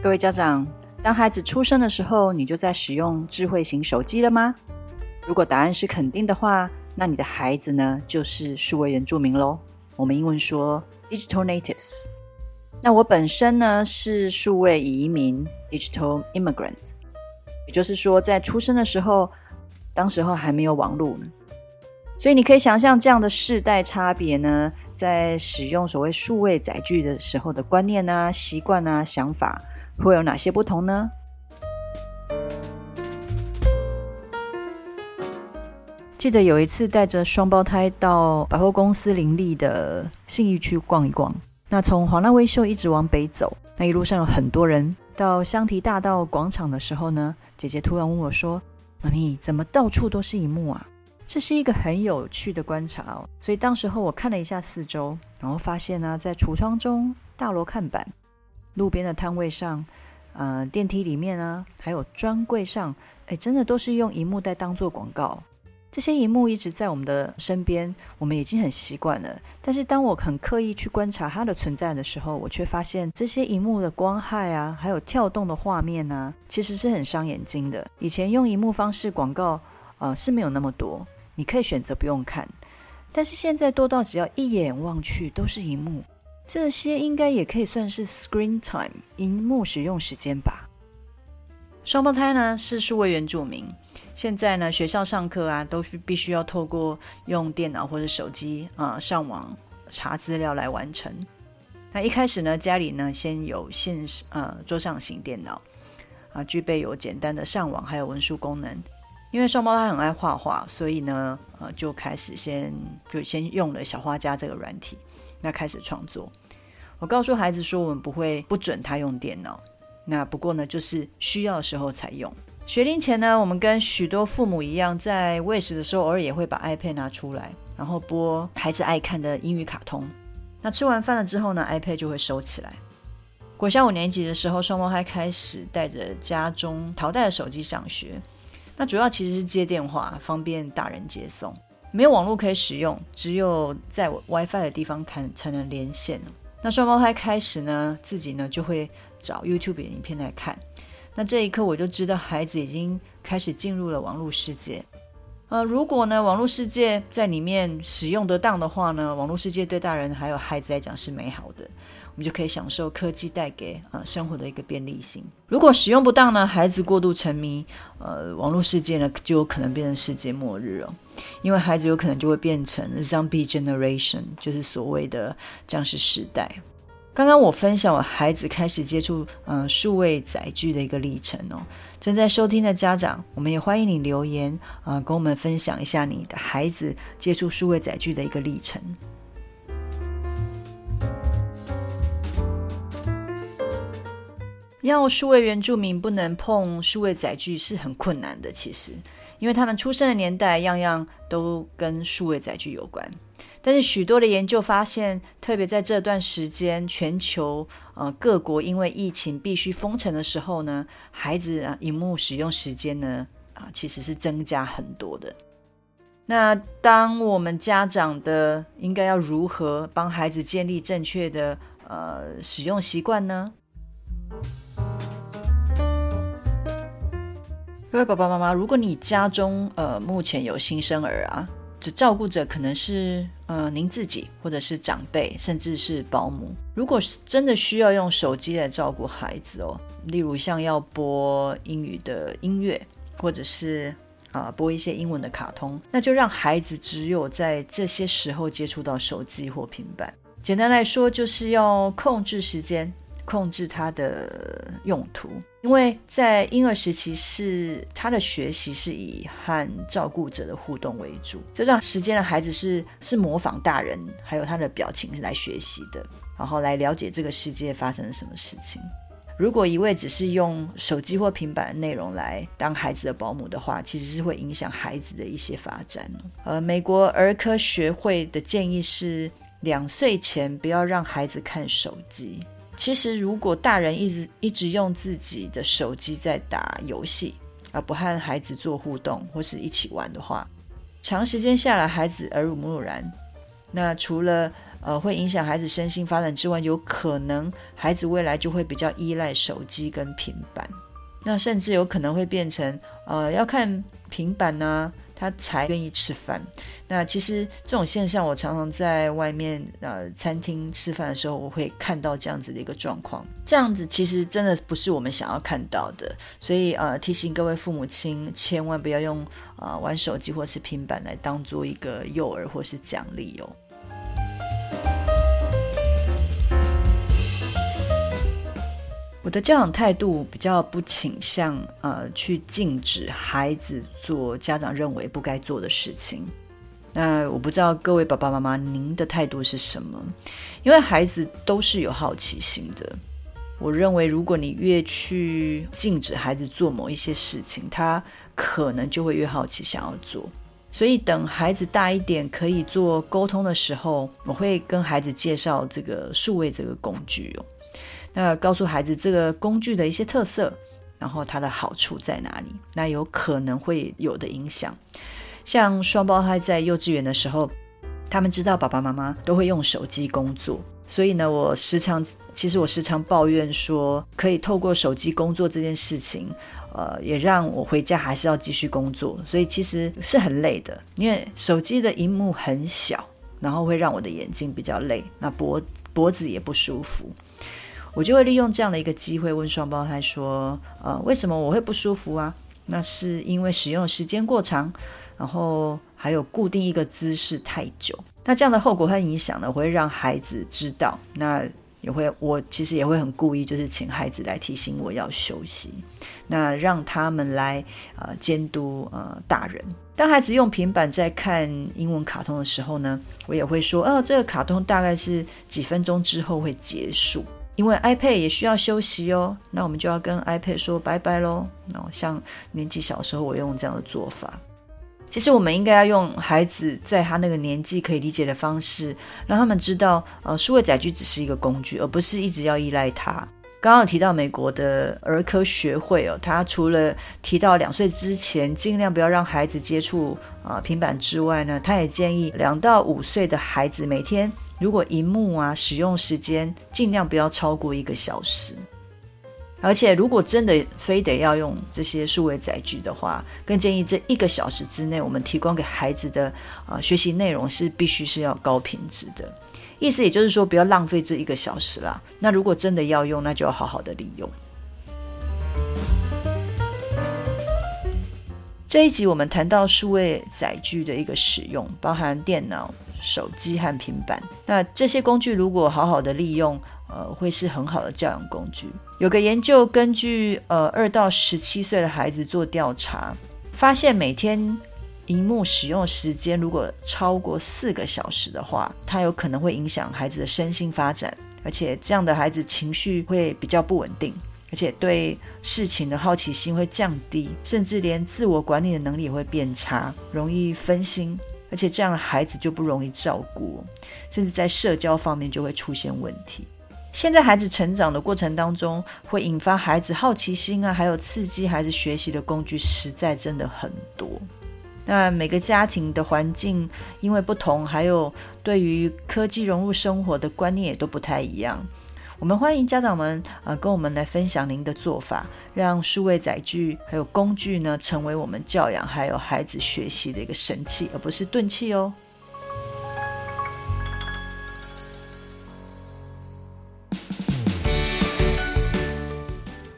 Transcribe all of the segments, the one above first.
各位家长，当孩子出生的时候，你就在使用智慧型手机了吗？如果答案是肯定的话，那你的孩子呢，就是数位原住民喽。我们英文说 digital natives。那我本身呢，是数位移民 digital immigrant，也就是说，在出生的时候，当时候还没有网络，所以你可以想象这样的世代差别呢，在使用所谓数位载具的时候的观念啊、习惯啊、想法。会有哪些不同呢？记得有一次带着双胞胎到百货公司林立的信义区逛一逛。那从华纳威秀一直往北走，那一路上有很多人。到香堤大道广场的时候呢，姐姐突然问我说：“妈咪，怎么到处都是萤幕啊？”这是一个很有趣的观察哦。所以当时候我看了一下四周，然后发现呢，在橱窗中、大罗看板。路边的摊位上，呃，电梯里面啊，还有专柜上，哎，真的都是用荧幕在当做广告。这些荧幕一直在我们的身边，我们已经很习惯了。但是当我很刻意去观察它的存在的时候，我却发现这些荧幕的光害啊，还有跳动的画面呢、啊，其实是很伤眼睛的。以前用荧幕方式广告，呃，是没有那么多，你可以选择不用看。但是现在多到只要一眼望去都是荧幕。这些应该也可以算是 screen time，萤幕使用时间吧。双胞胎呢是数位原住民，现在呢学校上课啊都是必须要透过用电脑或者手机啊、上网查资料来完成。那一开始呢家里呢先有线呃桌上型电脑啊，具备有简单的上网还有文书功能。因为双胞胎很爱画画，所以呢呃就开始先就先用了小画家这个软体。那开始创作，我告诉孩子说，我们不会不准他用电脑。那不过呢，就是需要的时候才用。学龄前呢，我们跟许多父母一样，在喂食的时候，偶尔也会把 iPad 拿出来，然后播孩子爱看的英语卡通。那吃完饭了之后呢，iPad 就会收起来。国小五年级的时候，双胞胎开始带着家中淘汰的手机上学。那主要其实是接电话，方便大人接送。没有网络可以使用，只有在 WiFi 的地方看才能连线。那双胞胎开始呢，自己呢就会找 YouTube 影片来看。那这一刻我就知道孩子已经开始进入了网络世界。呃，如果呢网络世界在里面使用得当的话呢，网络世界对大人还有孩子来讲是美好的。我们就可以享受科技带给呃生活的一个便利性。如果使用不当呢，孩子过度沉迷，呃，网络世界呢就有可能变成世界末日哦。因为孩子有可能就会变成 zombie generation，就是所谓的僵尸时代。刚刚我分享我孩子开始接触呃数位载具的一个历程哦。正在收听的家长，我们也欢迎你留言啊、跟我们分享一下你的孩子接触数位载具的一个历程。要数位原住民不能碰数位载具是很困难的，其实，因为他们出生的年代样样都跟数位载具有关。但是许多的研究发现，特别在这段时间，全球呃各国因为疫情必须封城的时候呢，孩子啊荧幕使用时间呢啊其实是增加很多的。那当我们家长的应该要如何帮孩子建立正确的呃使用习惯呢？各位爸爸妈妈，如果你家中呃目前有新生儿啊，只照顾着可能是呃您自己，或者是长辈，甚至是保姆。如果是真的需要用手机来照顾孩子哦，例如像要播英语的音乐，或者是啊、播一些英文的卡通，那就让孩子只有在这些时候接触到手机或平板。简单来说，就是要控制时间。控制他的用途，因为在婴儿时期是他的学习是以和照顾者的互动为主，这段时间的孩子是是模仿大人，还有他的表情是来学习的，然后来了解这个世界发生了什么事情。如果一味只是用手机或平板的内容来当孩子的保姆的话，其实是会影响孩子的一些发展。呃，美国儿科学会的建议是，两岁前不要让孩子看手机。其实，如果大人一直一直用自己的手机在打游戏，而不和孩子做互动或是一起玩的话，长时间下来，孩子耳濡目染。那除了呃，会影响孩子身心发展之外，有可能孩子未来就会比较依赖手机跟平板，那甚至有可能会变成呃，要看平板呢、他才愿意吃饭。那其实这种现象，我常常在外面呃餐厅吃饭的时候，我会看到这样子的一个状况。这样子其实真的不是我们想要看到的，所以呃，提醒各位父母亲，千万不要用啊、呃、玩手机或是平板来当做一个诱饵或是奖励哦。的教养态度比较不倾向，呃，去禁止孩子做家长认为不该做的事情。那我不知道各位爸爸妈妈，您的态度是什么？因为孩子都是有好奇心的。我认为，如果你越去禁止孩子做某一些事情，他可能就会越好奇想要做。所以，等孩子大一点可以做沟通的时候，我会跟孩子介绍这个数位这个工具哦。那告诉孩子这个工具的一些特色，然后它的好处在哪里？那有可能会有的影响，像双胞胎在幼稚园的时候，他们知道爸爸妈妈都会用手机工作，所以呢，我时常其实我时常抱怨说，可以透过手机工作这件事情，呃，也让我回家还是要继续工作，所以其实是很累的，因为手机的荧幕很小，然后会让我的眼睛比较累，那脖脖子也不舒服。我就会利用这样的一个机会问双胞胎说：“呃，为什么我会不舒服啊？那是因为使用时间过长，然后还有固定一个姿势太久。那这样的后果和影响呢，会让孩子知道。那也会，我其实也会很故意，就是请孩子来提醒我要休息。那让他们来呃监督呃大人。当孩子用平板在看英文卡通的时候呢，我也会说：哦，这个卡通大概是几分钟之后会结束。”因为 iPad 也需要休息哦，那我们就要跟 iPad 说拜拜喽。那像年纪小时候，我用这样的做法。其实我们应该要用孩子在他那个年纪可以理解的方式，让他们知道，呃，数位载具只是一个工具，而不是一直要依赖它。刚刚有提到美国的儿科学会哦，他除了提到两岁之前尽量不要让孩子接触啊、平板之外呢，他也建议两到五岁的孩子每天。如果萤幕啊使用时间尽量不要超过一个小时，而且如果真的非得要用这些数位载具的话，更建议这一个小时之内，我们提供给孩子的啊、学习内容是必须是要高品质的。意思也就是说，不要浪费这一个小时啦。那如果真的要用，那就要好好的利用。这一集我们谈到数位载具的一个使用，包含电脑。手机和平板，那这些工具如果好好的利用，呃，会是很好的教养工具。有个研究根据呃二到十七岁的孩子做调查，发现每天荧幕使用时间如果超过四个小时的话，它有可能会影响孩子的身心发展，而且这样的孩子情绪会比较不稳定，而且对事情的好奇心会降低，甚至连自我管理的能力也会变差，容易分心。而且这样的孩子就不容易照顾，甚至在社交方面就会出现问题。现在孩子成长的过程当中，会引发孩子好奇心啊，还有刺激孩子学习的工具，实在真的很多。那每个家庭的环境因为不同，还有对于科技融入生活的观念也都不太一样。我们欢迎家长们啊，跟我们来分享您的做法，让数位载具还有工具呢，成为我们教养还有孩子学习的一个神器，而不是钝器哦。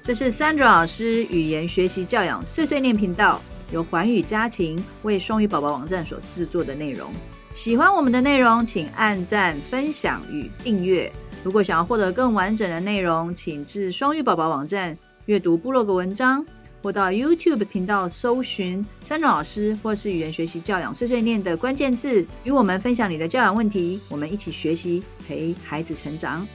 这是 Sandra 老师语言学习教养碎碎念频道，由环宇家庭为双语宝宝网站所制作的内容。喜欢我们的内容，请按赞、分享与订阅。如果想要获得更完整的内容，请至双语宝宝网站阅读部落格文章，或到 YouTube 频道搜寻珊蓉老师，或是语言学习教养碎碎念的关键字，与我们分享你的教养问题，我们一起学习，陪孩子成长。